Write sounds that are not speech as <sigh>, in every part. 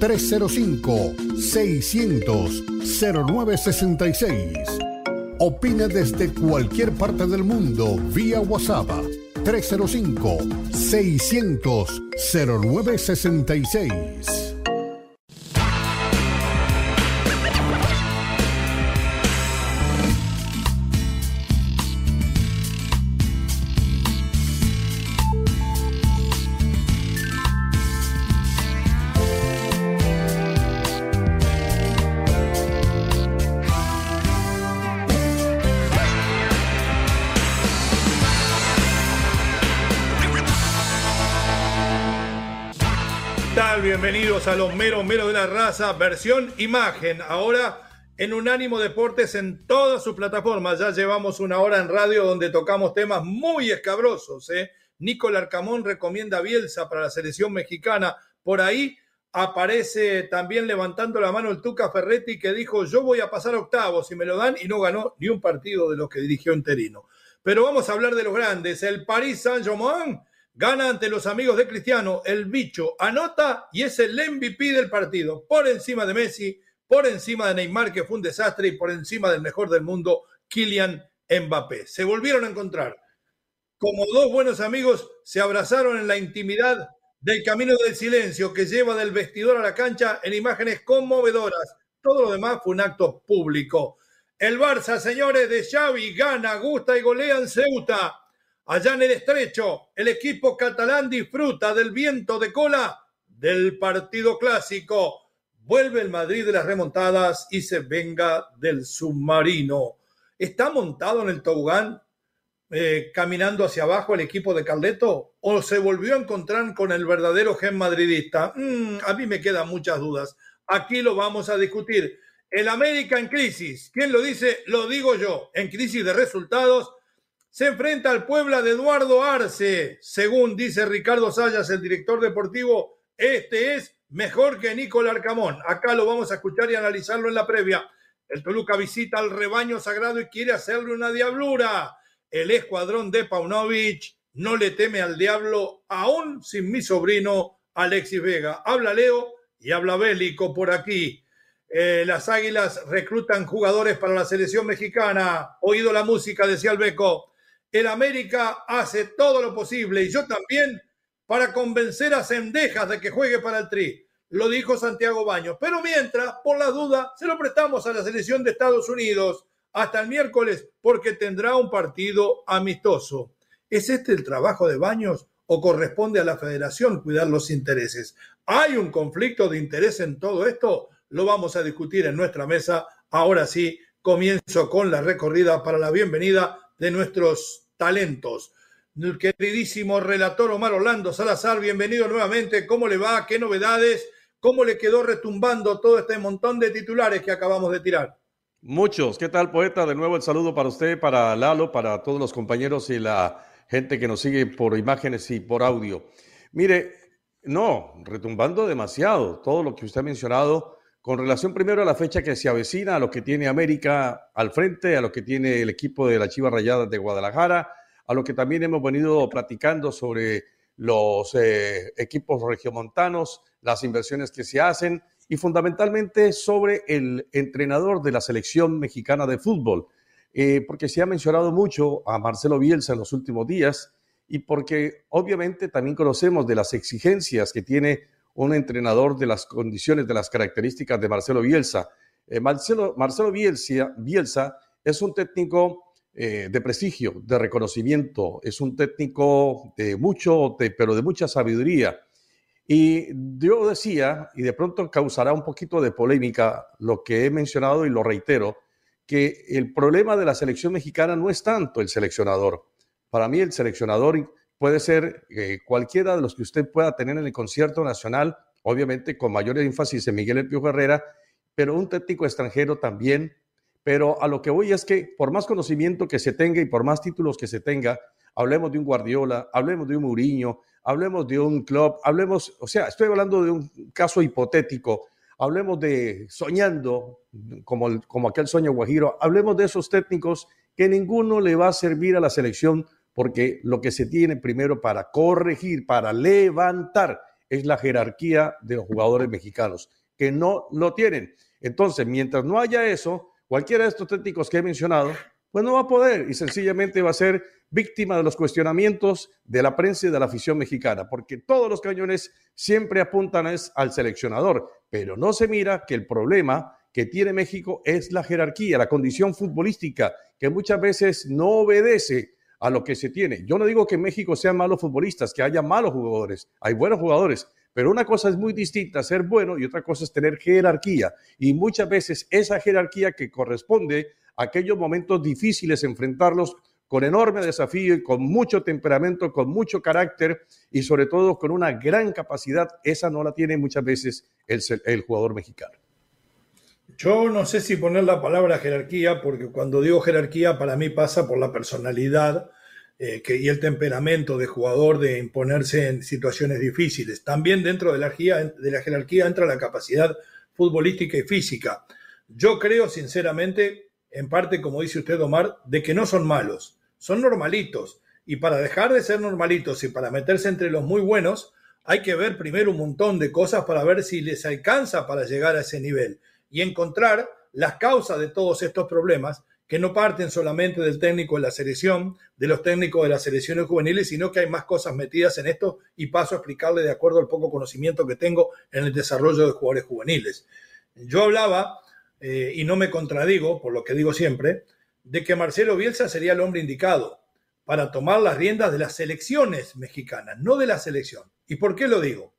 305 600 0966. Opina desde cualquier parte del mundo vía WhatsApp 305 a los meros meros de la raza, versión imagen. Ahora en Unánimo Deportes en todas sus plataformas. Ya llevamos una hora en radio donde tocamos temas muy escabrosos. ¿eh? Nicolás Arcamón recomienda Bielsa para la selección mexicana. Por ahí aparece también levantando la mano el Tuca Ferretti que dijo yo voy a pasar octavos y me lo dan y no ganó ni un partido de los que dirigió Interino. Pero vamos a hablar de los grandes. El Paris Saint-Germain Gana ante los amigos de Cristiano, el bicho anota y es el MVP del partido, por encima de Messi, por encima de Neymar, que fue un desastre, y por encima del mejor del mundo, Kylian Mbappé. Se volvieron a encontrar. Como dos buenos amigos, se abrazaron en la intimidad del camino del silencio que lleva del vestidor a la cancha en imágenes conmovedoras. Todo lo demás fue un acto público. El Barça, señores de Xavi, gana, gusta y golea en Ceuta. Allá en el estrecho, el equipo catalán disfruta del viento de cola del partido clásico. Vuelve el Madrid de las remontadas y se venga del submarino. ¿Está montado en el tobogán eh, caminando hacia abajo el equipo de Carleto? ¿O se volvió a encontrar con el verdadero gen madridista? Mm, a mí me quedan muchas dudas. Aquí lo vamos a discutir. El América en crisis. ¿Quién lo dice? Lo digo yo. En crisis de resultados se enfrenta al Puebla de Eduardo Arce. Según dice Ricardo Sayas, el director deportivo, este es mejor que Nicolás Arcamón. Acá lo vamos a escuchar y analizarlo en la previa. El Toluca visita al rebaño sagrado y quiere hacerle una diablura. El escuadrón de Paunovic no le teme al diablo, aún sin mi sobrino Alexis Vega. Habla Leo y habla Bélico por aquí. Eh, las Águilas reclutan jugadores para la selección mexicana. Oído la música, decía el Beco el América hace todo lo posible y yo también para convencer a Cendejas de que juegue para el Tri. Lo dijo Santiago Baños. Pero mientras, por la duda, se lo prestamos a la selección de Estados Unidos hasta el miércoles porque tendrá un partido amistoso. ¿Es este el trabajo de Baños o corresponde a la federación cuidar los intereses? ¿Hay un conflicto de interés en todo esto? Lo vamos a discutir en nuestra mesa. Ahora sí, comienzo con la recorrida para la bienvenida de nuestros talentos. El queridísimo relator Omar Orlando Salazar, bienvenido nuevamente. ¿Cómo le va? ¿Qué novedades? ¿Cómo le quedó retumbando todo este montón de titulares que acabamos de tirar? Muchos. ¿Qué tal, poeta? De nuevo el saludo para usted, para Lalo, para todos los compañeros y la gente que nos sigue por imágenes y por audio. Mire, no, retumbando demasiado todo lo que usted ha mencionado con relación primero a la fecha que se avecina, a lo que tiene América al frente, a lo que tiene el equipo de la Chivas Rayadas de Guadalajara, a lo que también hemos venido platicando sobre los eh, equipos regiomontanos, las inversiones que se hacen y fundamentalmente sobre el entrenador de la selección mexicana de fútbol, eh, porque se ha mencionado mucho a Marcelo Bielsa en los últimos días y porque obviamente también conocemos de las exigencias que tiene un entrenador de las condiciones, de las características de Marcelo Bielsa. Eh, Marcelo, Marcelo Bielsa, Bielsa, es un técnico eh, de prestigio, de reconocimiento, es un técnico de mucho, pero de mucha sabiduría. Y yo decía, y de pronto causará un poquito de polémica lo que he mencionado y lo reitero, que el problema de la selección mexicana no es tanto el seleccionador. Para mí el seleccionador puede ser eh, cualquiera de los que usted pueda tener en el concierto nacional, obviamente con mayor énfasis en Miguel El Herrera, pero un técnico extranjero también, Pero a lo que voy es que por más conocimiento que se tenga y por más títulos que se tenga, hablemos de un Guardiola, hablemos de un Mourinho, hablemos de un club, hablemos, o sea, estoy hablando de un caso hipotético, hablemos de soñando, como, como aquel sueño guajiro, hablemos de esos técnicos que ninguno le va a servir a la selección porque lo que se tiene primero para corregir, para levantar, es la jerarquía de los jugadores mexicanos, que no lo tienen. Entonces, mientras no haya eso, cualquiera de estos técnicos que he mencionado, pues no va a poder y sencillamente va a ser víctima de los cuestionamientos de la prensa y de la afición mexicana, porque todos los cañones siempre apuntan es al seleccionador, pero no se mira que el problema que tiene México es la jerarquía, la condición futbolística, que muchas veces no obedece a lo que se tiene. Yo no digo que México sean malos futbolistas, que haya malos jugadores, hay buenos jugadores, pero una cosa es muy distinta, ser bueno, y otra cosa es tener jerarquía. Y muchas veces esa jerarquía que corresponde a aquellos momentos difíciles, enfrentarlos con enorme desafío y con mucho temperamento, con mucho carácter y sobre todo con una gran capacidad, esa no la tiene muchas veces el, el jugador mexicano. Yo no sé si poner la palabra jerarquía, porque cuando digo jerarquía para mí pasa por la personalidad eh, y el temperamento de jugador de imponerse en situaciones difíciles. También dentro de la, de la jerarquía entra la capacidad futbolística y física. Yo creo sinceramente, en parte como dice usted Omar, de que no son malos, son normalitos. Y para dejar de ser normalitos y para meterse entre los muy buenos, hay que ver primero un montón de cosas para ver si les alcanza para llegar a ese nivel y encontrar las causas de todos estos problemas que no parten solamente del técnico de la selección, de los técnicos de las selecciones juveniles, sino que hay más cosas metidas en esto y paso a explicarle de acuerdo al poco conocimiento que tengo en el desarrollo de jugadores juveniles. Yo hablaba, eh, y no me contradigo, por lo que digo siempre, de que Marcelo Bielsa sería el hombre indicado para tomar las riendas de las selecciones mexicanas, no de la selección. ¿Y por qué lo digo?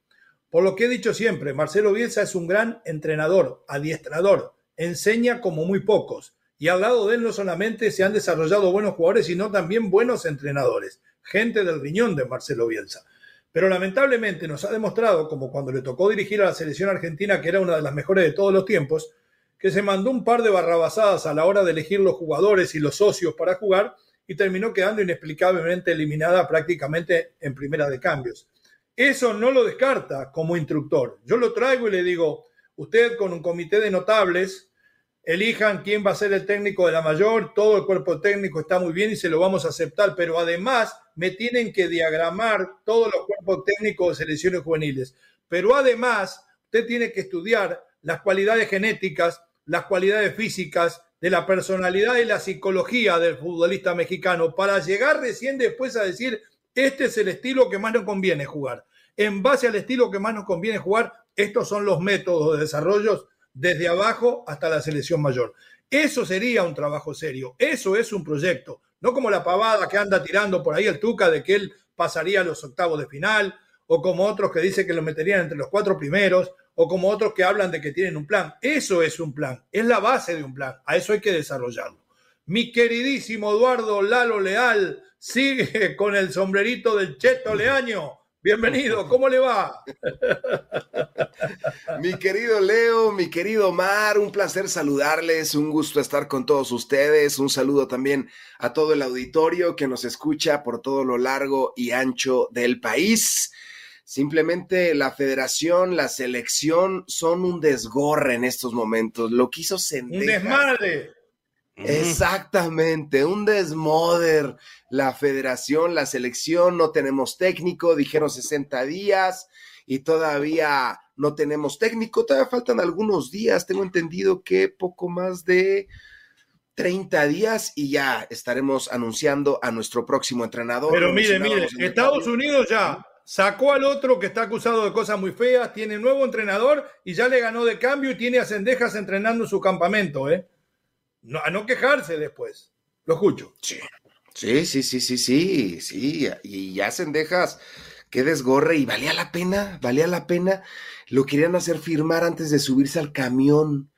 Por lo que he dicho siempre, Marcelo Bielsa es un gran entrenador, adiestrador, enseña como muy pocos. Y al lado de él no solamente se han desarrollado buenos jugadores, sino también buenos entrenadores, gente del riñón de Marcelo Bielsa. Pero lamentablemente nos ha demostrado, como cuando le tocó dirigir a la selección argentina, que era una de las mejores de todos los tiempos, que se mandó un par de barrabasadas a la hora de elegir los jugadores y los socios para jugar y terminó quedando inexplicablemente eliminada prácticamente en primera de cambios. Eso no lo descarta como instructor. Yo lo traigo y le digo, usted con un comité de notables, elijan quién va a ser el técnico de la mayor, todo el cuerpo técnico está muy bien y se lo vamos a aceptar, pero además me tienen que diagramar todos los cuerpos técnicos de selecciones juveniles. Pero además, usted tiene que estudiar las cualidades genéticas, las cualidades físicas, de la personalidad y la psicología del futbolista mexicano para llegar recién después a decir, este es el estilo que más nos conviene jugar en base al estilo que más nos conviene jugar, estos son los métodos de desarrollo desde abajo hasta la selección mayor. Eso sería un trabajo serio, eso es un proyecto, no como la pavada que anda tirando por ahí el Tuca de que él pasaría a los octavos de final, o como otros que dicen que lo meterían entre los cuatro primeros, o como otros que hablan de que tienen un plan. Eso es un plan, es la base de un plan, a eso hay que desarrollarlo. Mi queridísimo Eduardo Lalo Leal sigue <laughs> con el sombrerito del Cheto Leaño Bienvenido, <laughs> ¿cómo le va? mi querido Leo, mi querido Mar, un placer saludarles, un gusto estar con todos ustedes, un saludo también a todo el auditorio que nos escucha por todo lo largo y ancho del país. Simplemente la federación, la selección son un desgorre en estos momentos. Lo quiso sentir. Un desmadre. Exactamente, un desmoder. La federación, la selección, no tenemos técnico, dijeron 60 días y todavía no tenemos técnico, todavía faltan algunos días, tengo entendido que poco más de 30 días y ya estaremos anunciando a nuestro próximo entrenador. Pero mire, mire, Estados Unidos ya sacó al otro que está acusado de cosas muy feas, tiene nuevo entrenador y ya le ganó de cambio y tiene a Cendejas entrenando en su campamento, ¿eh? A no quejarse después. Lo escucho. Sí, sí, sí, sí, sí, sí, sí. Y ya Sendejas, qué desgorre. Y valía la pena, valía la pena. Lo querían hacer firmar antes de subirse al camión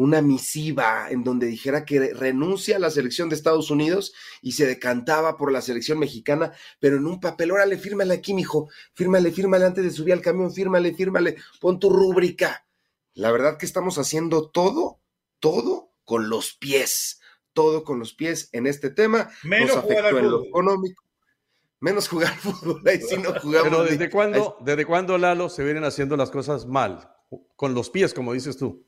una misiva en donde dijera que renuncia a la selección de Estados Unidos y se decantaba por la selección mexicana, pero en un papel, órale, fírmale aquí, mijo, fírmale, fírmale antes de subir al camión, fírmale, fírmale, pon tu rúbrica. La verdad que estamos haciendo todo, todo con los pies, todo con los pies en este tema. Menos Nos jugar afectó en lo económico. Menos jugar fútbol, ahí sí no jugamos. Pero ni- ¿desde cuándo, ¿desde cuándo, Lalo, se vienen haciendo las cosas mal? Con los pies, como dices tú.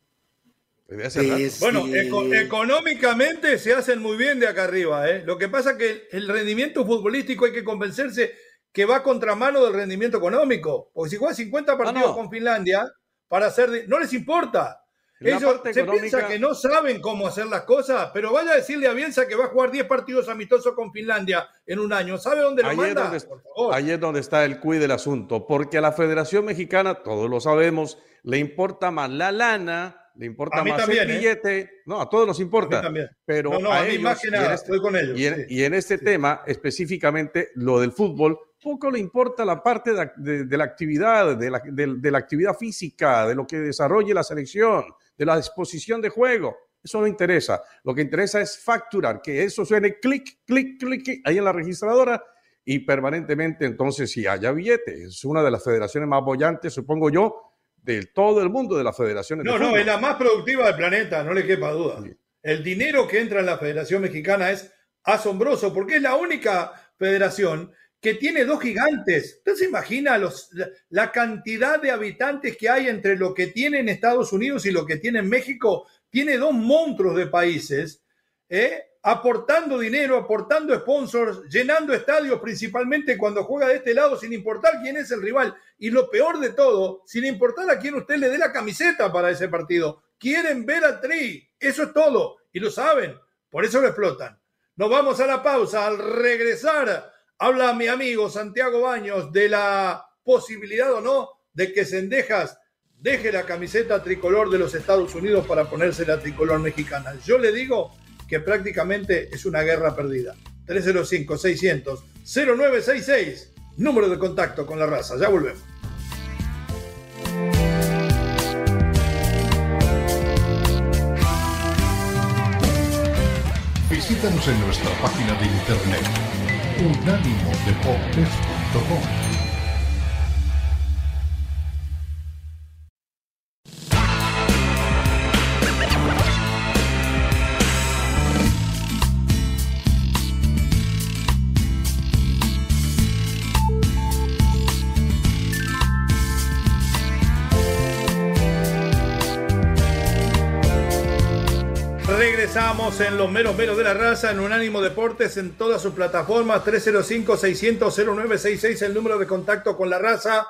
Bueno, eco- económicamente se hacen muy bien de acá arriba. ¿eh? Lo que pasa es que el rendimiento futbolístico hay que convencerse que va a contramano del rendimiento económico. Porque si juegas 50 partidos no. con Finlandia, para hacer. de- no les importa. Ellos se económica- piensa que no saben cómo hacer las cosas, pero vaya a decirle a Bielsa que va a jugar 10 partidos amistosos con Finlandia en un año. ¿Sabe dónde lo Ahí es, manda? donde, Por favor. ahí es donde está el cuid del asunto, porque a la Federación Mexicana, todos lo sabemos, le importa más la lana, le importa más también, el ¿eh? billete. No, a todos nos importa. A mí también. Pero No, no, a, a mí ellos, más que y en nada, este- estoy con ellos, Y en, sí. y en este Sí. tema, específicamente lo del fútbol, poco le importa la parte de, de- de la actividad, de la, de- de la actividad física, de lo que desarrolle la selección, de la disposición de juego. Eso no interesa. Lo que interesa es facturar, que eso suene clic, clic, clic, clic, ahí en la registradora y permanentemente entonces si haya billete. Es una de las federaciones más bollantes, supongo yo, de todo el mundo de las federaciones. No, de no, es la más productiva del planeta, no le quepa duda. Sí. El dinero que entra en la Federación Mexicana es asombroso porque es la única federación que tiene dos gigantes. ¿Usted se imagina los, la, cantidad de habitantes que hay entre lo que tiene en Estados Unidos y lo que tiene en México? Tiene dos monstruos de países, ¿eh? aportando dinero, aportando sponsors, llenando estadios principalmente cuando juega de este lado, sin importar quién es el rival. Y lo peor de todo, sin importar a quién usted le dé la camiseta para ese partido. Quieren ver a Tri, eso es todo. Y lo saben, por eso lo explotan. Nos vamos a la pausa. Al regresar, habla mi amigo Santiago Baños de la posibilidad o no de que Sendejas deje la camiseta tricolor de los Estados Unidos para ponerse la tricolor mexicana. Yo le digo que prácticamente es una guerra perdida. 305-600-0966, número de contacto con la raza. Ya volvemos. Visítanos en nuestra página de internet unánimodeportes.com. en los meros meros de la raza en Unánimo Deportes en todas sus plataformas 305-600-0966 el número de contacto con la raza.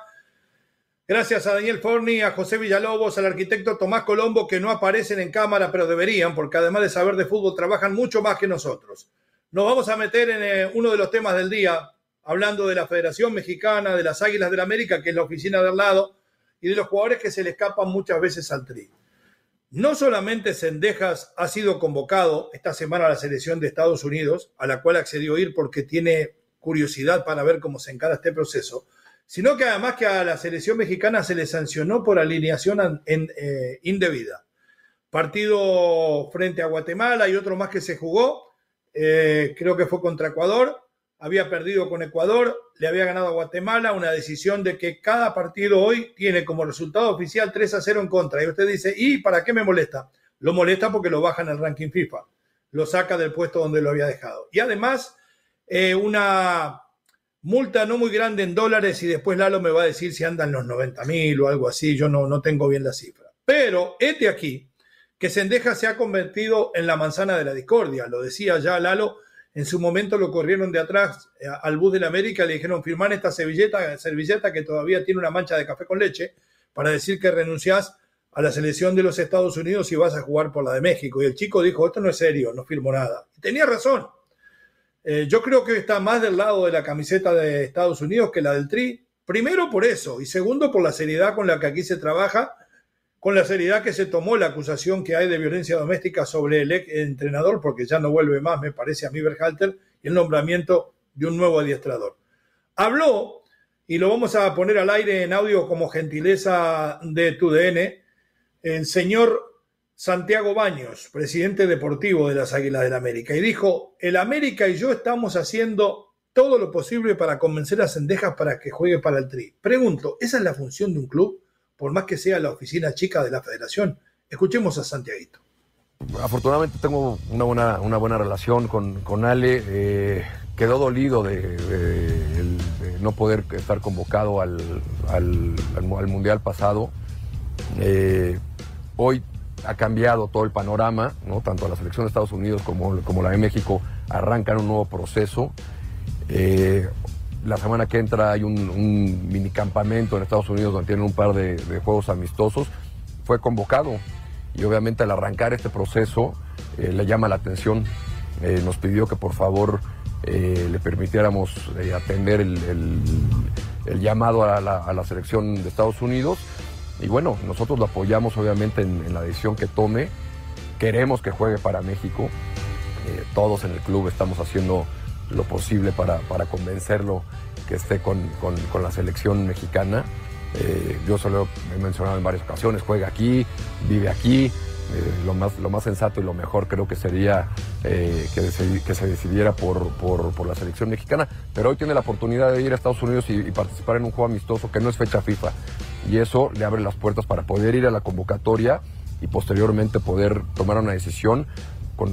Gracias a Daniel Forni, a José Villalobos, al arquitecto Tomás Colombo que no aparecen en cámara pero deberían porque además de saber de fútbol trabajan mucho más que nosotros. Nos vamos a meter en eh, uno de los temas del día hablando de la Federación Mexicana, de las Águilas del América que es la oficina de al lado y de los jugadores que se le escapan muchas veces al tri. No solamente Sendejas ha sido convocado esta semana a la selección de Estados Unidos, a la cual accedió a ir porque tiene curiosidad para ver cómo se encara este proceso, sino que además que a la selección mexicana se le sancionó por alineación eh, indebida. Partido frente a Guatemala y otro más que se jugó, eh, creo que fue contra Ecuador, había perdido con Ecuador, le había ganado a Guatemala, una decisión de que cada partido hoy tiene como resultado oficial 3 a 0 en contra. Y usted dice, ¿y para qué me molesta? Lo molesta porque lo baja en el ranking FIFA, lo saca del puesto donde lo había dejado. Y además, eh, una multa no muy grande en dólares y después Lalo me va a decir si andan los 90 mil o algo así, yo no, no tengo bien la cifra. Pero este aquí, que Sendeja se ha convertido en la manzana de la discordia, lo decía ya Lalo, en su momento lo corrieron de atrás eh, al bus de la América, le dijeron firmar esta servilleta, servilleta que todavía tiene una mancha de café con leche, para decir que renunciás a la selección de los Estados Unidos y vas a jugar por la de México. Y el chico dijo, esto no es serio, no firmo nada. Y tenía razón. Eh, yo creo que está más del lado de la camiseta de Estados Unidos que la del Tri. Primero por eso y segundo por la seriedad con la que aquí se trabaja, con la seriedad que se tomó la acusación que hay de violencia doméstica sobre el ex entrenador, porque ya no vuelve más, me parece a mí Berhalter, y el nombramiento de un nuevo adiestrador. Habló, y lo vamos a poner al aire en audio como gentileza de TUDN, el señor Santiago Baños, presidente deportivo de las Águilas del América, y dijo, el América y yo estamos haciendo todo lo posible para convencer a Sendejas para que juegue para el Tri. Pregunto, ¿esa es la función de un club? Por más que sea la oficina chica de la federación. Escuchemos a Santiaguito. afortunadamente tengo una buena, una buena relación con, con Ale. Eh, quedó dolido de, no poder estar convocado al, al, Mundial pasado. Eh, hoy ha cambiado todo el panorama, ¿no? tanto la selección de Estados Unidos como, como la de México arrancan un nuevo proceso. Eh, la semana que entra hay un, un mini campamento en Estados Unidos donde tienen un par de, juegos amistosos. Fue convocado y obviamente al arrancar este proceso eh, le llama la atención. Eh, nos pidió que por favor eh, le permitiéramos atender el, llamado a la, selección de Estados Unidos. Y bueno, nosotros lo apoyamos obviamente en, la decisión que tome. Queremos que juegue para México. todos en el club estamos haciendo lo posible para, para convencerlo que esté con, con, la selección mexicana. Eh, yo solo he mencionado en varias ocasiones, juega aquí, vive aquí. Eh, lo, más, lo más sensato y lo mejor creo que sería eh, que, que, se decidiera por, por, por, la selección mexicana, pero hoy tiene la oportunidad de ir a Estados Unidos y, y, participar en un juego amistoso que no es fecha FIFA. Y eso le abre las puertas para poder ir a la convocatoria y posteriormente poder tomar una decisión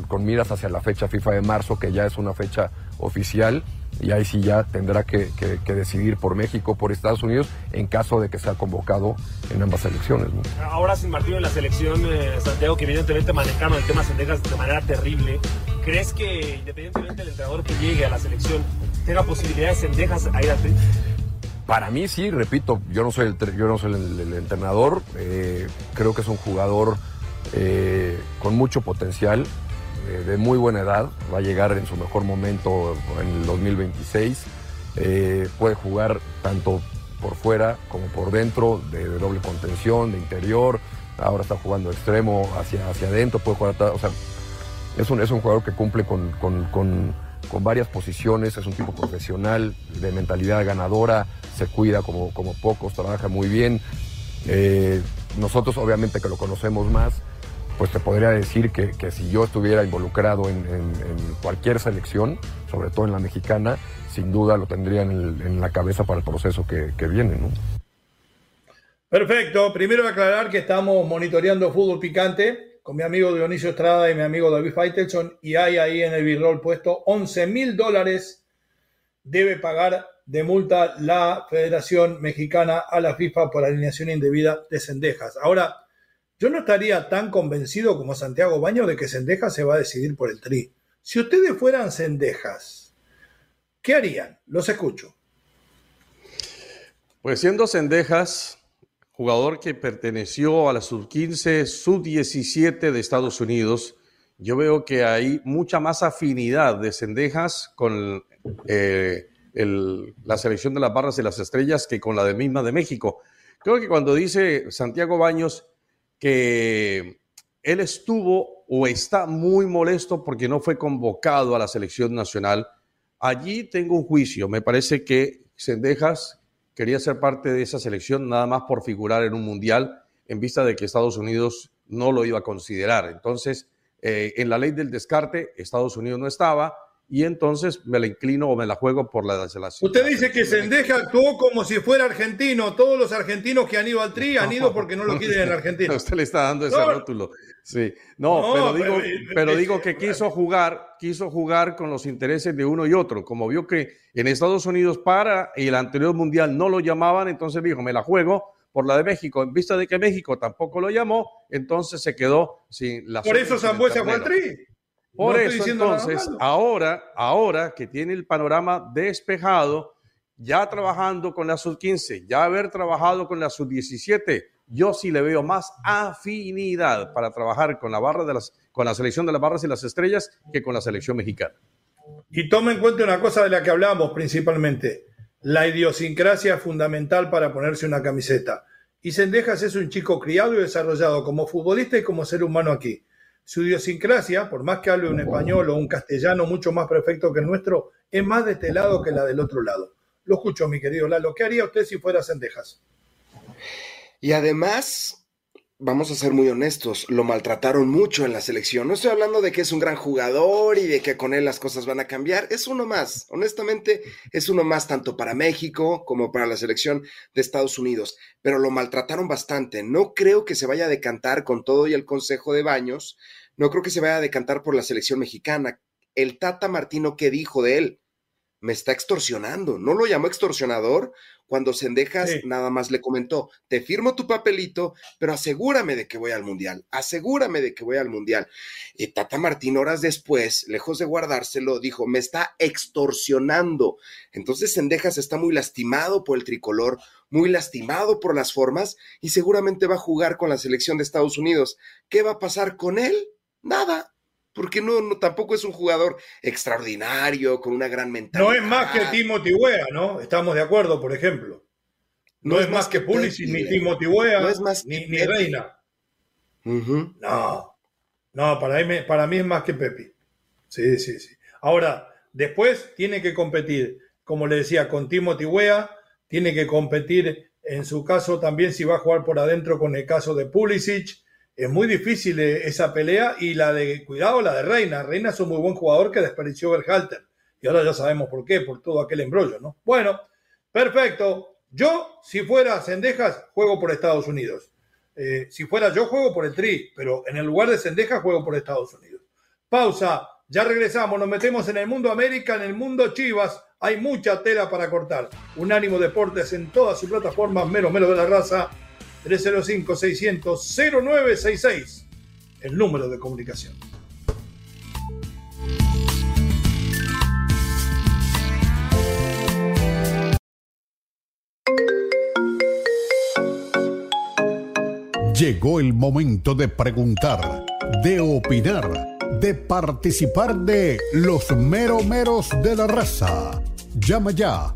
con, miras hacia la fecha FIFA de marzo, que ya es una fecha oficial, y ahí sí ya tendrá que, decidir por México, por Estados Unidos, en caso de que sea convocado en ambas elecciones. Ahora sin Martín en la selección, eh, Santiago, que evidentemente manejaron el tema Sendejas de manera terrible, ¿crees que independientemente del entrenador que llegue a la selección, tenga posibilidades Sendejas a ir al para mí sí, repito, yo no soy el, yo no soy el, entrenador, eh, creo que es un jugador eh, con mucho potencial, de muy buena edad, va a llegar en su mejor momento en el 2026. Eh, puede jugar tanto por fuera como por dentro, de, doble contención, de interior. Ahora está jugando extremo hacia, hacia adentro, puede jugar. O sea, es un, es un jugador que cumple con, varias posiciones, es un tipo profesional, de mentalidad ganadora, se cuida como, como pocos, trabaja muy bien. Eh, nosotros, obviamente, que lo conocemos más, pues te podría decir que, si yo estuviera involucrado en, cualquier selección, sobre todo en la mexicana, sin duda lo tendría en, la cabeza para el proceso que, viene. ¿no? Perfecto. Primero aclarar que estamos monitoreando fútbol picante con mi amigo Dionisio Estrada y mi amigo David Faitelson y hay ahí en el birrol puesto 11 mil dólares debe pagar de multa la Federación Mexicana a la FIFA por alineación indebida de cendejas. Ahora, yo no estaría tan convencido como Santiago Baño de que Sendejas se va a decidir por el tri. Si ustedes fueran Sendejas, ¿qué harían? Los escucho. Pues siendo Sendejas, jugador que perteneció a la sub-15, sub-17 de Estados Unidos, yo veo que hay mucha más afinidad de Sendejas con eh, la selección de las barras y las estrellas que con la de misma de México. Creo que cuando dice Santiago Baños que él estuvo o está muy molesto porque no fue convocado a la selección nacional. Allí tengo un juicio. Me parece que Sendejas quería ser parte de esa selección nada más por figurar en un mundial en vista de que Estados Unidos no lo iba a considerar. Entonces, eh, en la ley del descarte, Estados Unidos no estaba y entonces me la inclino o me la juego por la selección. Usted dice que Sendeja actuó como si fuera argentino. Todos los argentinos que han ido al Tri han ido porque no lo quieren en <laughs> Argentina. Usted le está dando ese rótulo. Sí. No, pero digo, pero, digo que quiso jugar, quiso jugar con los intereses de uno y otro. Como vio que en Estados Unidos para el anterior mundial no lo llamaban, entonces dijo, me la juego por la de México. En vista de que México tampoco lo llamó, entonces se quedó sin la. Por eso Zambuesa fue al Tri. Por eso entonces, ahora, ahora que tiene el panorama despejado, ya trabajando con la sub-15, ya haber trabajado con la sub-17, yo sí le veo más afinidad para trabajar con la barra de las, con la selección de las barras y las estrellas que con la selección mexicana. Y tome en cuenta una cosa de la que hablamos principalmente, la idiosincrasia fundamental para ponerse una camiseta. Y Sendejas es un chico criado y desarrollado como futbolista y como ser humano aquí su idiosincrasia, por más que hable un español o un castellano mucho más perfecto que el nuestro, es más de este lado que la del otro lado. Lo escucho, mi querido Lalo. ¿Qué haría usted si fuera Sendejas? Y además, vamos a ser muy honestos, lo maltrataron mucho en la selección. No estoy hablando de que es un gran jugador y de que con él las cosas van a cambiar. Es uno más, honestamente, es uno más tanto para México como para la selección de Estados Unidos. Pero lo maltrataron bastante. No creo que se vaya a decantar con todo y el consejo de Baños no creo que se vaya a decantar por la selección mexicana. El Tata Martino, ¿qué dijo de él? Me está extorsionando. No lo llamó extorsionador cuando Sendejas nada más le comentó, te firmo tu papelito, pero asegúrame de que voy al Mundial, asegúrame de que voy al Mundial. Y Tata Martín horas después, lejos de guardárselo, dijo, me está extorsionando. Entonces Sendejas está muy lastimado por el tricolor, muy lastimado por las formas y seguramente va a jugar con la selección de Estados Unidos. ¿Qué va a pasar con él? Nada, porque no, no, tampoco es un jugador extraordinario, con una gran mentalidad. No es más que Timothy Wea, ¿no? Estamos de acuerdo, por ejemplo. No, es, más que Pulisic, ni Timothy Wea, no es más ni, ni Reina. No, no, para mí, para mí es más que Pepi. Sí, sí, sí. Ahora, después tiene que competir, como le decía, con Timothy Wea, tiene que competir en su caso también si va a jugar por adentro con el caso de Pulisic. Es muy difícil eh, esa pelea y la de, cuidado, la de Reina. Reina es un muy buen jugador que desperdició Berhalter. Y ahora ya sabemos por qué, por todo aquel embrollo, ¿no? Bueno, perfecto. Yo, si fuera Sendejas, juego por Estados Unidos. Eh, si fuera yo, juego por el Tri, pero en el lugar de Sendejas, juego por Estados Unidos. Pausa, ya regresamos, nos metemos en el mundo América, en el mundo Chivas. Hay mucha tela para cortar. Unánimo Deportes en todas sus plataformas, menos menos de la raza. 305-600-0966, el número de comunicación. Llegó el momento de preguntar, de opinar, de participar de los meromeros de la raza. Llama ya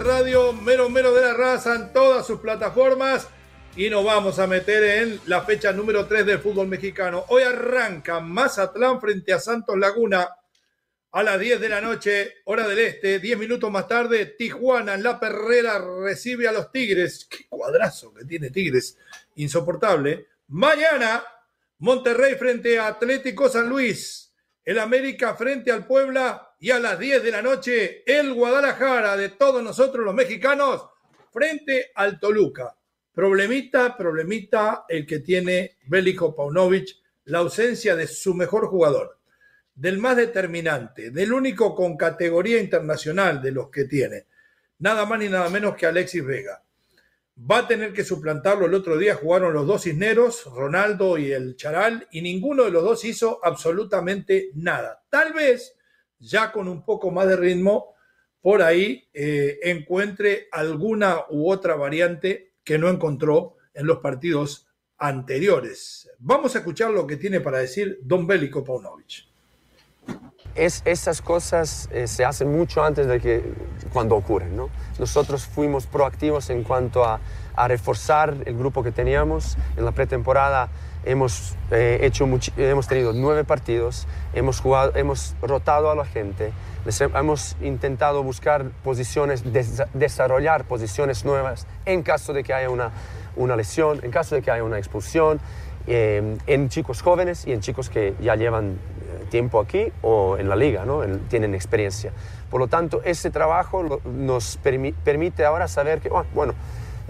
Radio, mero mero de la raza en todas sus plataformas. Y nos vamos a meter en la fecha número 3 del fútbol mexicano. Hoy arranca Mazatlán frente a Santos Laguna a las 10 de la noche, hora del este. 10 minutos más tarde, Tijuana en la Perrera recibe a los Tigres. Qué cuadrazo que tiene Tigres, insoportable. Mañana, Monterrey frente a Atlético San Luis. El América frente al Puebla y a las 10 de la noche el Guadalajara de todos nosotros los mexicanos frente al Toluca. Problemita, problemita el que tiene Bélico Paunovic, la ausencia de su mejor jugador, del más determinante, del único con categoría internacional de los que tiene, nada más ni nada menos que Alexis Vega. Va a tener que suplantarlo. El otro día jugaron los dos cisneros, Ronaldo y el Charal, y ninguno de los dos hizo absolutamente nada. Tal vez ya con un poco más de ritmo, por ahí eh, encuentre alguna u otra variante que no encontró en los partidos anteriores. Vamos a escuchar lo que tiene para decir Don Bélico Paunovic. Es, esas cosas eh, se hacen mucho antes de que cuando ocurren. ¿no? Nosotros fuimos proactivos en cuanto a, a reforzar el grupo que teníamos en la pretemporada hemos, eh, hecho hemos tenido nueve partidos, hemos, jugado, hemos rotado a la gente, hemos intentado buscar posiciones, desarrollar posiciones nuevas en caso de que haya una, una lesión, en caso de que haya una expulsión, eh, en chicos jóvenes y en chicos que ya llevan eh, tiempo aquí o en la liga, ¿no? tienen experiencia. Por lo tanto, ese trabajo nos permite ahora saber que, ah, bueno,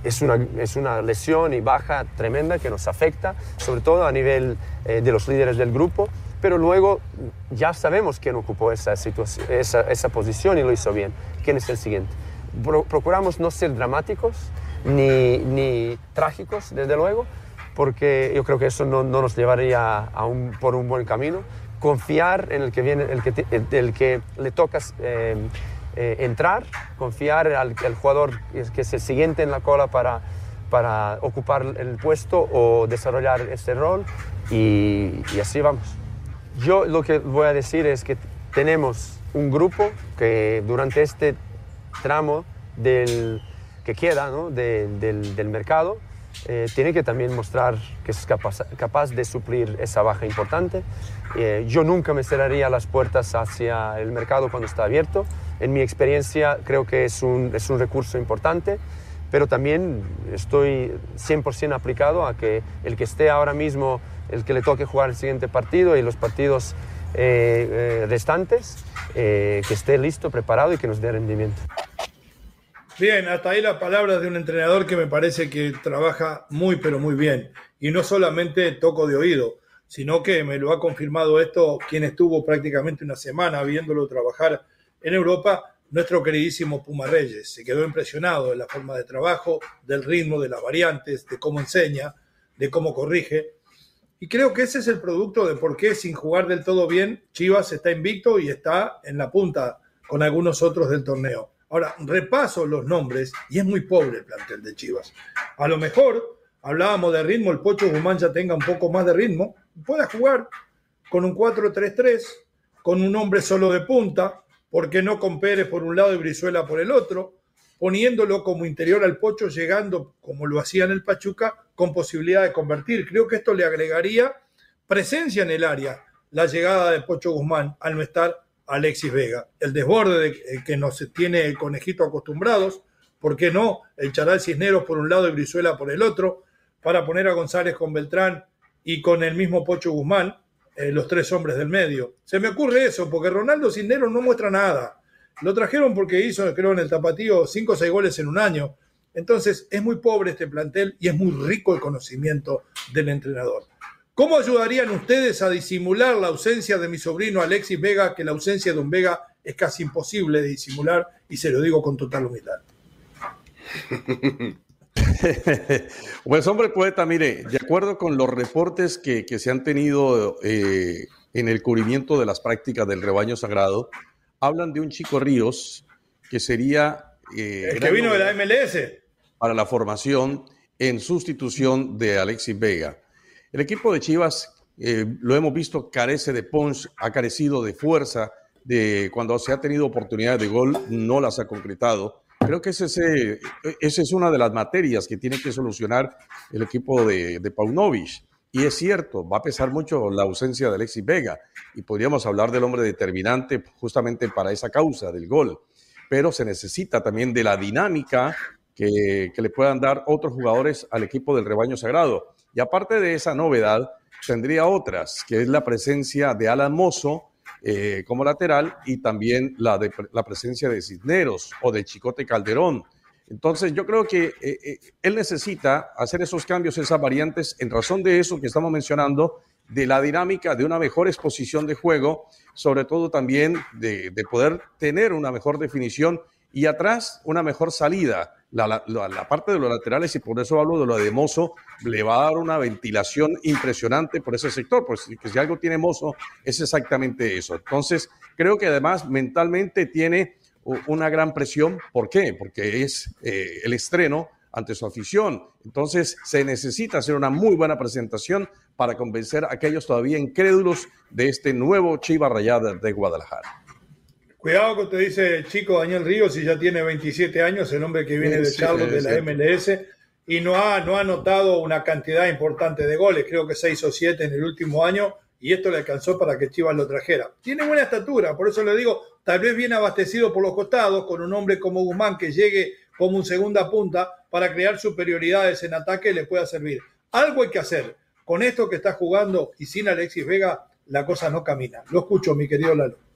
es una, es una lesión y baja tremenda que nos afecta, sobre todo a nivel eh, de los líderes del grupo, pero luego ya sabemos quién ocupó esa, esa, esa posición y lo hizo bien. ¿Quién es el siguiente? procuramos no ser dramáticos ni, ni, trágicos, desde luego, porque yo creo que eso no, no nos llevaría a un, por un buen camino. Confiar en el que, viene, el que, el, que le tocas eh, eh, entrar, confiar al, jugador que es el siguiente en la cola para, para ocupar el puesto o desarrollar este rol y, así vamos. Yo lo que voy a decir es que tenemos un grupo que durante este tramo del, que queda del, del, mercado eh, tiene que también mostrar que es capaz, capaz de suplir esa baja importante. Eh, yo nunca me cerraría las puertas hacia el mercado cuando está abierto. En mi experiencia creo que es un, es un recurso importante, pero también estoy 100% aplicado a que el que esté ahora mismo, el que le toque jugar el siguiente partido y los partidos eh, restantes, que esté listo, preparado y que nos dé rendimiento. Bien, hasta ahí las palabras de un entrenador que me parece que trabaja muy, pero muy bien. Y no solamente toco de oído, sino que me lo ha confirmado esto quien estuvo prácticamente una semana viéndolo trabajar en Europa, nuestro queridísimo Puma Reyes. Se quedó impresionado de la forma de trabajo, del ritmo, de las variantes, de cómo enseña, de cómo corrige. Y creo que ese es el producto de por qué, sin jugar del todo bien, Chivas está invicto y está en la punta con algunos otros del torneo. Ahora, repaso los nombres y es muy pobre el plantel de Chivas. A lo mejor, hablábamos de ritmo, el Pocho Guzmán ya tenga un poco más de ritmo, pueda jugar con un 4-3-3, con un hombre solo de punta, porque no con Pérez por un lado y Brizuela por el otro, poniéndolo como interior al Pocho, llegando como lo hacía en el Pachuca, con posibilidad de convertir. Creo que esto le agregaría presencia en el área, la llegada de Pocho Guzmán al no estar Alexis Vega. El desborde de, eh, que nos tiene el conejito acostumbrados, ¿por qué no? El Charal Cisneros por un lado y Brizuela por el otro, para poner a González con Beltrán y con el mismo Pocho Guzmán, eh, los tres hombres del medio. Se me ocurre eso, porque Ronaldo Cisneros no muestra nada. Lo trajeron porque hizo, creo, en el tapatío cinco o seis goles en un año. Entonces, es muy pobre este plantel y es muy rico el conocimiento del entrenador. ¿Cómo ayudarían ustedes a disimular la ausencia de mi sobrino Alexis Vega, que la ausencia de un Vega es casi imposible de disimular y se lo digo con total humildad? <laughs> <laughs> pues hombre poeta, mire, de acuerdo con los reportes que, se han tenido eh, en el cubrimiento de las prácticas del rebaño sagrado, hablan de un chico Ríos que sería... Eh, el que vino de la MLS. Para la formación en sustitución de Alexis Vega. El equipo de Chivas, eh, lo hemos visto, carece de punch, ha carecido de fuerza, de cuando se ha tenido oportunidad de gol, no las ha concretado. Creo que ese, ese, es una de las materias que tiene que solucionar el equipo de, de Paunovic. Y es cierto, va a pesar mucho la ausencia de Alexis Vega y podríamos hablar del hombre determinante justamente para esa causa del gol. Pero se necesita también de la dinámica que, que le puedan dar otros jugadores al equipo del rebaño sagrado. Y aparte de esa novedad, tendría otras, que es la presencia de Alan Mozo eh, como lateral y también la, la presencia de Cisneros o de Chicote Calderón. Entonces yo creo que eh, eh, él necesita hacer esos cambios, esas variantes, en razón de eso que estamos mencionando, de la dinámica de una mejor exposición de juego, sobre todo también de, de poder tener una mejor definición y atrás una mejor salida la, parte de los laterales y por eso hablo de lo de Mozo, le va a dar una ventilación impresionante por ese sector, pues si algo tiene Mozo es exactamente eso. Entonces, creo que además mentalmente tiene una gran presión. ¿Por qué? Porque es eh, el estreno ante su afición. Entonces, se necesita hacer una muy buena presentación para convencer a aquellos todavía incrédulos de este nuevo Chiva Rayada de Guadalajara. Cuidado que te dice el chico Daniel Ríos, si ya tiene 27 años, el hombre que viene de Charlotte de la MLS, y no ha, no ha anotado una cantidad importante de goles, creo que 6 o 7 en el último año, y esto le alcanzó para que Chivas lo trajera. Tiene buena estatura, por eso le digo, tal vez bien abastecido por los costados, con un hombre como Guzmán que llegue como un segunda punta para crear superioridades en ataque le pueda servir. Algo hay que hacer. Con esto que está jugando y sin Alexis Vega, la cosa no camina. Lo escucho, mi querido Lalo.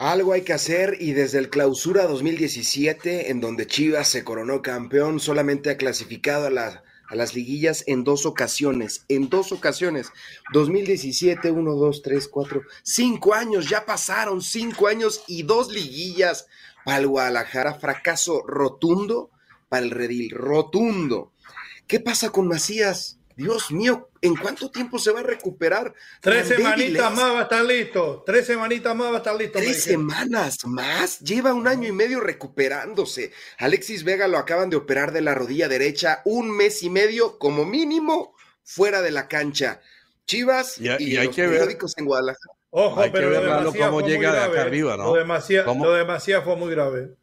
Algo hay que hacer y desde el clausura 2017, en donde Chivas se coronó campeón, solamente ha clasificado a, a las liguillas en dos ocasiones, en dos ocasiones. 2017, 1, 2, 3, 4, 5 años, ya pasaron 5 años y dos liguillas para el Guadalajara, fracaso rotundo para el Redil, rotundo. ¿Qué pasa con Macías? Dios mío, ¿en cuánto tiempo se va a recuperar? Tres semanitas más va a estar listo. Tres semanitas más va a estar listo. Tres semanas más. Lleva un año y medio recuperándose. Alexis Vega lo acaban de operar de la rodilla derecha. Un mes y medio, como mínimo, fuera de la cancha. Chivas y, hay los que periódicos en Guadalajara. Ojo, pero lo de cómo llega de acá arriba, ¿no? Lo demasiado fue muy grave.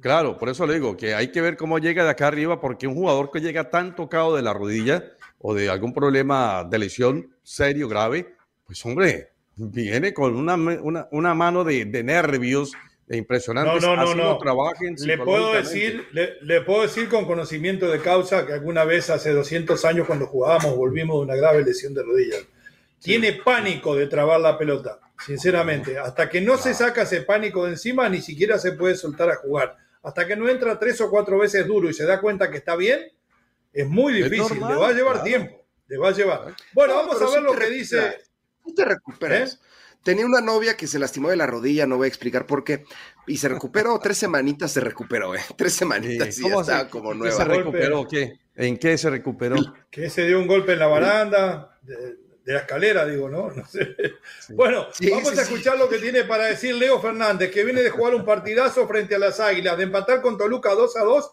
Claro, por eso le digo que hay que ver cómo llega de acá arriba, porque un jugador que llega tan tocado de la rodilla o de algún problema de lesión serio, grave, pues hombre, viene con una, una, mano de, nervios impresionantes. No, no, no, no. Trabajen le puedo decir, le, puedo decir con conocimiento de causa que alguna vez hace 200 años cuando jugábamos volvimos de una grave lesión de rodilla. Tiene pánico de trabar la pelota, sinceramente. Hasta que no se saca ese pánico de encima, ni siquiera se puede soltar a jugar hasta que no entra tres o cuatro veces duro y se da cuenta que está bien, es muy difícil, le va a llevar tiempo, le va a llevar. Bueno, vamos a ver lo que dice. Tú te recuperas. ¿Eh? Tenía una novia que se lastimó de la rodilla, no voy a explicar por qué, y se recuperó, <laughs> tres semanitas se recuperó, ¿eh? <laughs> Tres semanitas y ya estaba como nueva. ¿Se recuperó qué? ¿En qué se recuperó? Que se dio un golpe en la baranda, de la escalera, digo, ¿no? <laughs> no sé. Bueno, vamos a escuchar lo que tiene para decir Leo Fernández, que viene de jugar un partidazo frente a las Águilas, de empatar con Toluca 2 a 2,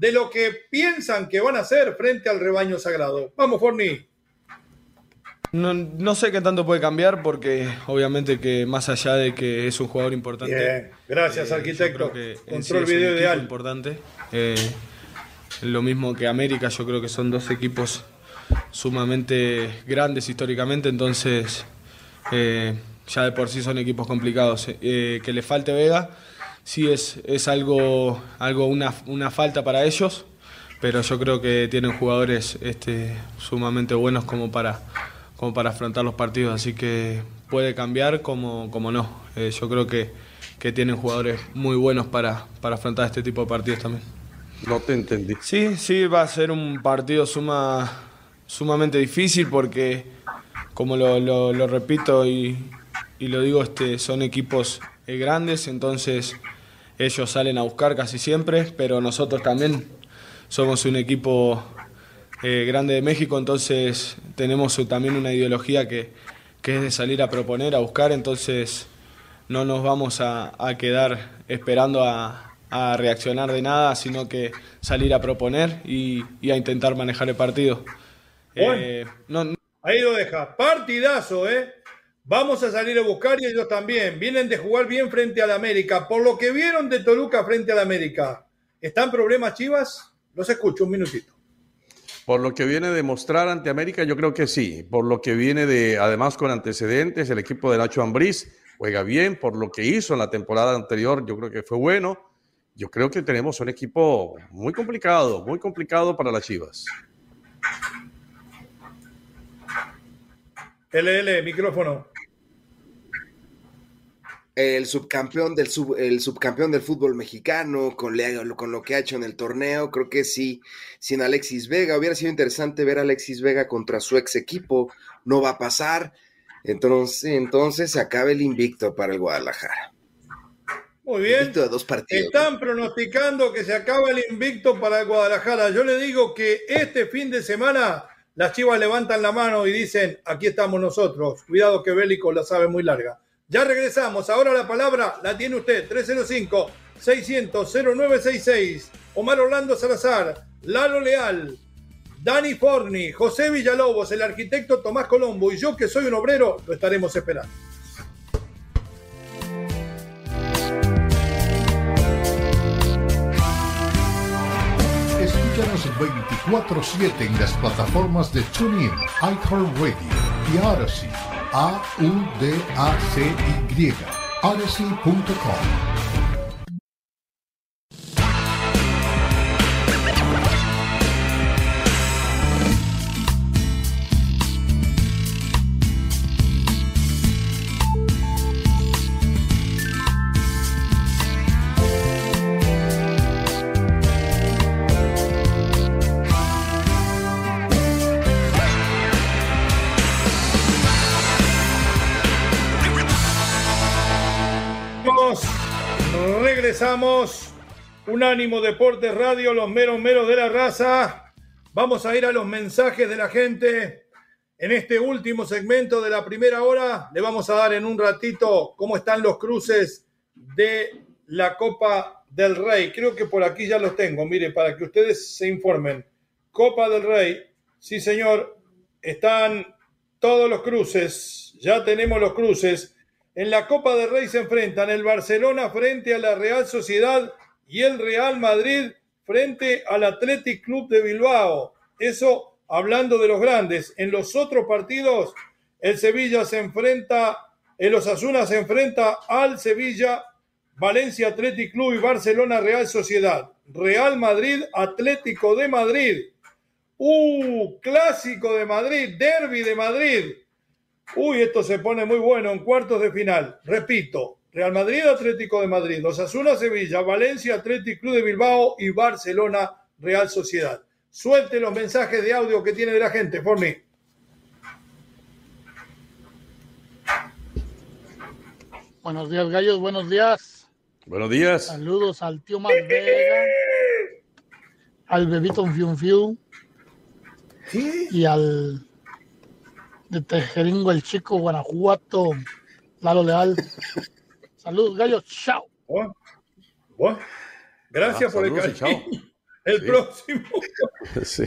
de lo que piensan que van a hacer frente al rebaño sagrado. Vamos, Forni. No, no, sé qué tanto puede cambiar porque obviamente que más allá de que es un jugador importante. Bien, gracias, eh, arquitecto. Que Control video ideal. Importante. Eh, lo mismo que América, yo creo que son dos equipos sumamente grandes históricamente, entonces eh, ya de por sí son equipos complicados. Que le falte Vega sí es, es algo, algo una, una, falta para ellos, pero yo creo que tienen jugadores este, sumamente buenos como para, como para afrontar los partidos, así que puede cambiar como, como no. Eh, yo creo que, que tienen jugadores muy buenos para, para afrontar este tipo de partidos también. No te entendí. Sí, sí, va a ser un partido suma, sumamente difícil porque, como lo, repito y, lo digo, este, son equipos eh, grandes, entonces ellos salen a buscar casi siempre, pero nosotros también somos un equipo eh, grande de México, entonces tenemos también una ideología que, es de salir a proponer, a buscar, entonces no nos vamos a, quedar esperando a, reaccionar de nada, sino que salir a proponer y a intentar manejar el partido. Eh, ahí lo deja. Partidazo, ¿eh? Vamos a salir a buscar y ellos también. Vienen de jugar bien frente al América. Por lo que vieron de Toluca frente al América, ¿están problemas Chivas? Los escucho un minutito. Por lo que viene de mostrar ante América, yo creo que sí. Por lo que viene de, además con antecedentes, el equipo de Nacho Ambriz juega bien. Por lo que hizo en la temporada anterior, yo creo que fue bueno. Yo creo que tenemos un equipo muy complicado, muy complicado para las Chivas. LL, micrófono. El subcampeón del, el subcampeón del fútbol mexicano, con, con lo que ha hecho en el torneo, creo que sí, sin Alexis Vega. Hubiera sido interesante ver a Alexis Vega contra su ex equipo. No va a pasar. Entonces, entonces se acaba el invicto para el Guadalajara. Muy bien. dos partidos. Están pronosticando que se acaba el invicto para el Guadalajara. Yo le digo que este fin de semana las chivas levantan la mano y dicen, aquí estamos nosotros. Cuidado que Bélico la sabe muy larga. Ya regresamos. Ahora la palabra la tiene usted. 305-600-0966. Omar Orlando Salazar, Lalo Leal, Dani Forni, José Villalobos, el arquitecto Tomás Colombo y yo que soy un obrero, lo estaremos esperando. Escúchanos 24-7 en las plataformas de TuneIn, iHeartRadio y Odyssey. A-U-D-A-C-Y. Odyssey.com. regresamos. Unánimo Deportes Radio, los meros meros de la raza. Vamos a ir a los mensajes de la gente. En este último segmento de la primera hora le vamos a dar en un ratito cómo están los cruces de la Copa del Rey. Creo que por aquí ya los tengo. Mire, para que ustedes se informen. Copa del Rey. Sí, señor. Están todos los cruces. Ya tenemos los cruces. En la Copa del Rey se enfrentan el Barcelona frente a la Real Sociedad y el Real Madrid frente al Athletic Club de Bilbao. Eso hablando de los grandes. En los otros partidos, el Sevilla se enfrenta, el Osasuna se enfrenta al Sevilla, Valencia Athletic Club y Barcelona Real Sociedad. Real Madrid Atlético de Madrid. Uh, clásico de Madrid, derby de Madrid. Uy, esto se pone muy bueno en cuartos de final. Repito, Real Madrid Atlético de Madrid, Osasuna Sevilla, Valencia Atlético Club de Bilbao y Barcelona Real Sociedad. Suelte los mensajes de audio que tiene de la gente, Forni. Buenos días, gallos, buenos días. Buenos días. Saludos al tío Malvega, al bebito Fium Fiu y al de Tejeringo, el chico Guanajuato, Lalo Leal. Saludos, gallos, chao. Bueno, bueno, gracias Ah, por el chao. El Sí. próximo. <laughs> Sí.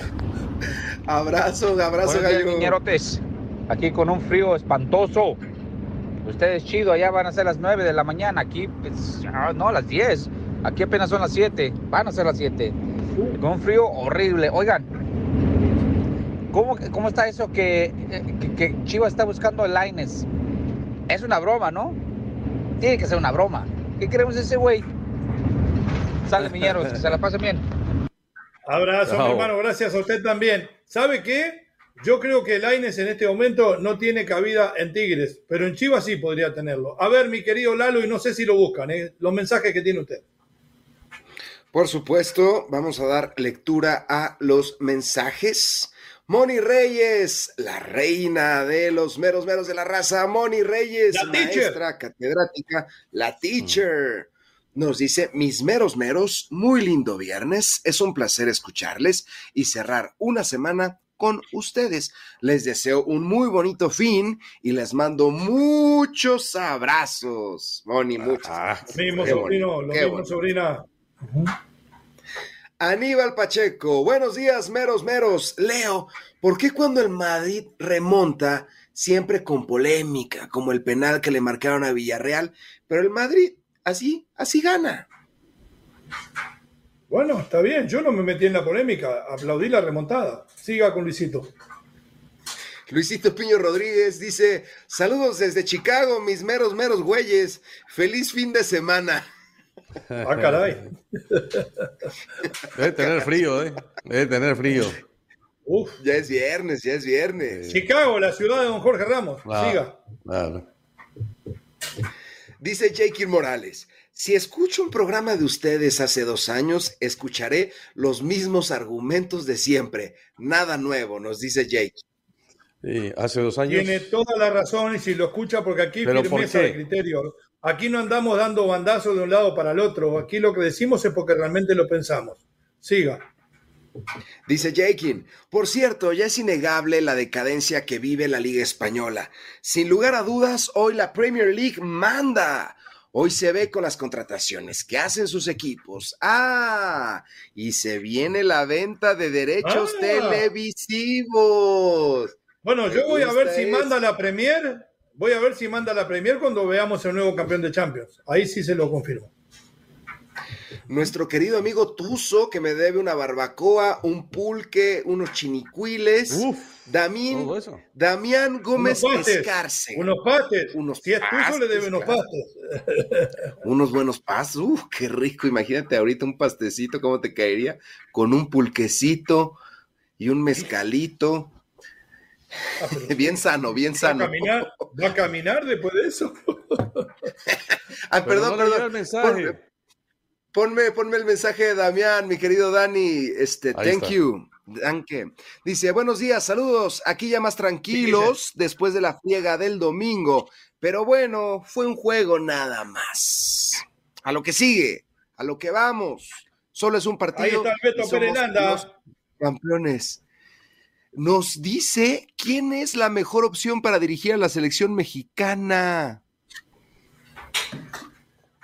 Abrazo, abrazo, Buenos gallo. niñerotes. Aquí con un frío espantoso. Ustedes chido, allá van a ser las 9 de la mañana. Aquí, pues, no, las 10. Aquí apenas son las 7. Van a ser las 7. Con un frío horrible. Oigan, ¿cómo, cómo está eso que, eh, que, que Chivas está buscando el Lines? Es una broma, ¿no? Tiene que ser una broma. ¿Qué queremos de ese güey? Sale, miñeros, que se la pasen bien. Abrazo, mi hermano, gracias a usted también. ¿Sabe qué? Yo creo que Laines en este momento no tiene cabida en Tigres, pero en Chivas sí podría tenerlo. A ver, mi querido Lalo, y no sé si lo buscan, ¿eh? los mensajes que tiene usted. Por supuesto, vamos a dar lectura a los mensajes. Moni Reyes, la reina de los meros meros de la raza. Moni Reyes, La teacher. maestra catedrática, la teacher. Nos dice, mis meros meros, muy lindo viernes. Es un placer escucharles y cerrar una semana con ustedes. Les deseo un muy bonito fin y les mando muchos abrazos. Moni, muchos Ah, abrazos. Mismo Qué sobrino, bonito, lo qué mismo bonito. sobrina. Aníbal Pacheco, buenos días, meros, meros. Leo, ¿por qué cuando el Madrid remonta, siempre con polémica, como el penal que le marcaron a Villarreal, pero el Madrid, así, así gana? Bueno, está bien, yo no me metí en la polémica, aplaudí la remontada. Siga con Luisito. Luisito Piño Rodríguez dice, saludos desde Chicago, mis meros, meros güeyes. Feliz fin de semana. <laughs> Ah, caray. Debe tener frío, ¿eh? Debe tener frío. Uf. Ya es viernes, ya es viernes. Chicago, la ciudad de don Jorge Ramos. Ah, Siga. claro. Dice Jake Morales, si escucho un programa de ustedes hace dos años, escucharé los mismos argumentos de siempre. Nada nuevo, nos dice Jake. Sí, hace dos años. Tiene toda la razón y si lo escucha, porque aquí ¿Pero por firmeza de criterio. Aquí no andamos dando bandazos de un lado para el otro. Aquí lo que decimos es porque realmente lo pensamos. Siga. Dice Jakin, por cierto, ya es innegable la decadencia que vive la Liga Española. Sin lugar a dudas, hoy la Premier League manda. Hoy se ve con las contrataciones que hacen sus equipos. Ah, y se viene la venta de derechos Ah. televisivos. Bueno, yo voy a ver si manda la Premier. Voy a ver si manda la Premier cuando veamos el nuevo campeón de Champions. Ahí sí se lo confirmo. Nuestro querido amigo Tuzo, que me debe una barbacoa, un pulque, unos chinicuiles. Uf, Damín, todo eso. Damián Gómez unos pastes. Escarce. Unos pastes. Unos si es tuyo, le debe pastes, unos <laughs> pastes. Unos buenos pasos. Uf, qué rico. Imagínate ahorita un pastecito, ¿cómo te caería? Con un pulquecito y un mezcalito. Ah, <laughs> Bien sano, bien ¿Va a sano. caminar, ¿Va a caminar después de eso? <laughs> Ah, Pero perdón, no perdón. el mensaje. Ponme, ponme, ponme el mensaje de Damián, mi querido Dani. Este, Ahí thank está. you. Danke. Dice, buenos días, saludos. Aquí ya más tranquilos después de la friega del domingo. Pero bueno, fue un juego nada más. A lo que sigue, a lo que vamos. Solo es un partido. Ahí está el Beto Pérez Campeones. Nos dice quién es la mejor opción para dirigir a la selección mexicana.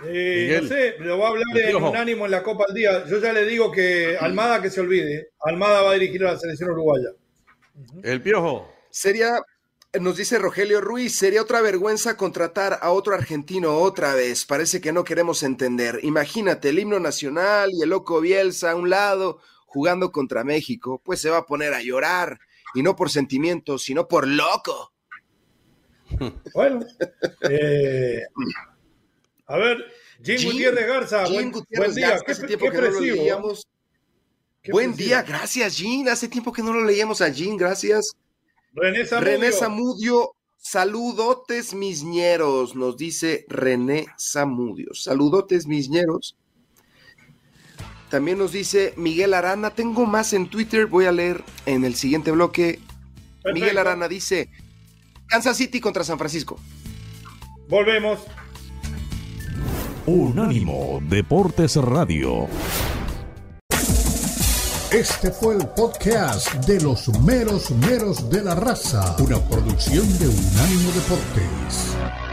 Eh, no sé, lo va a hablar El en Piojo. unánimo en la Copa al Día. Yo ya le digo que Almada que se olvide. Almada va a dirigir a la selección uruguaya. El piojo. Sería, Nos dice Rogelio Ruiz, sería otra vergüenza contratar a otro argentino otra vez. Parece que no queremos entender. Imagínate el himno nacional y el loco Bielsa a un lado jugando contra México, pues se va a poner a llorar y no por sentimientos, sino por loco. <laughs> Bueno, eh, a ver, Jim, Gutiérrez Garza, buen, día. hace tiempo que no lo leíamos. Buen día, gracias, Jean. Hace tiempo que no lo leíamos a Jean, gracias. René Zamudio. René Zamudio, saludotes misñeros, nos dice René Zamudio. Saludotes misñeros. También nos dice Miguel Arana, tengo más en Twitter, voy a leer en el siguiente bloque. Miguel Arana dice, Kansas City contra San Francisco. Volvemos. Unánimo Deportes Radio. Este fue el podcast de los meros meros de la raza, una producción de Unánimo Deportes.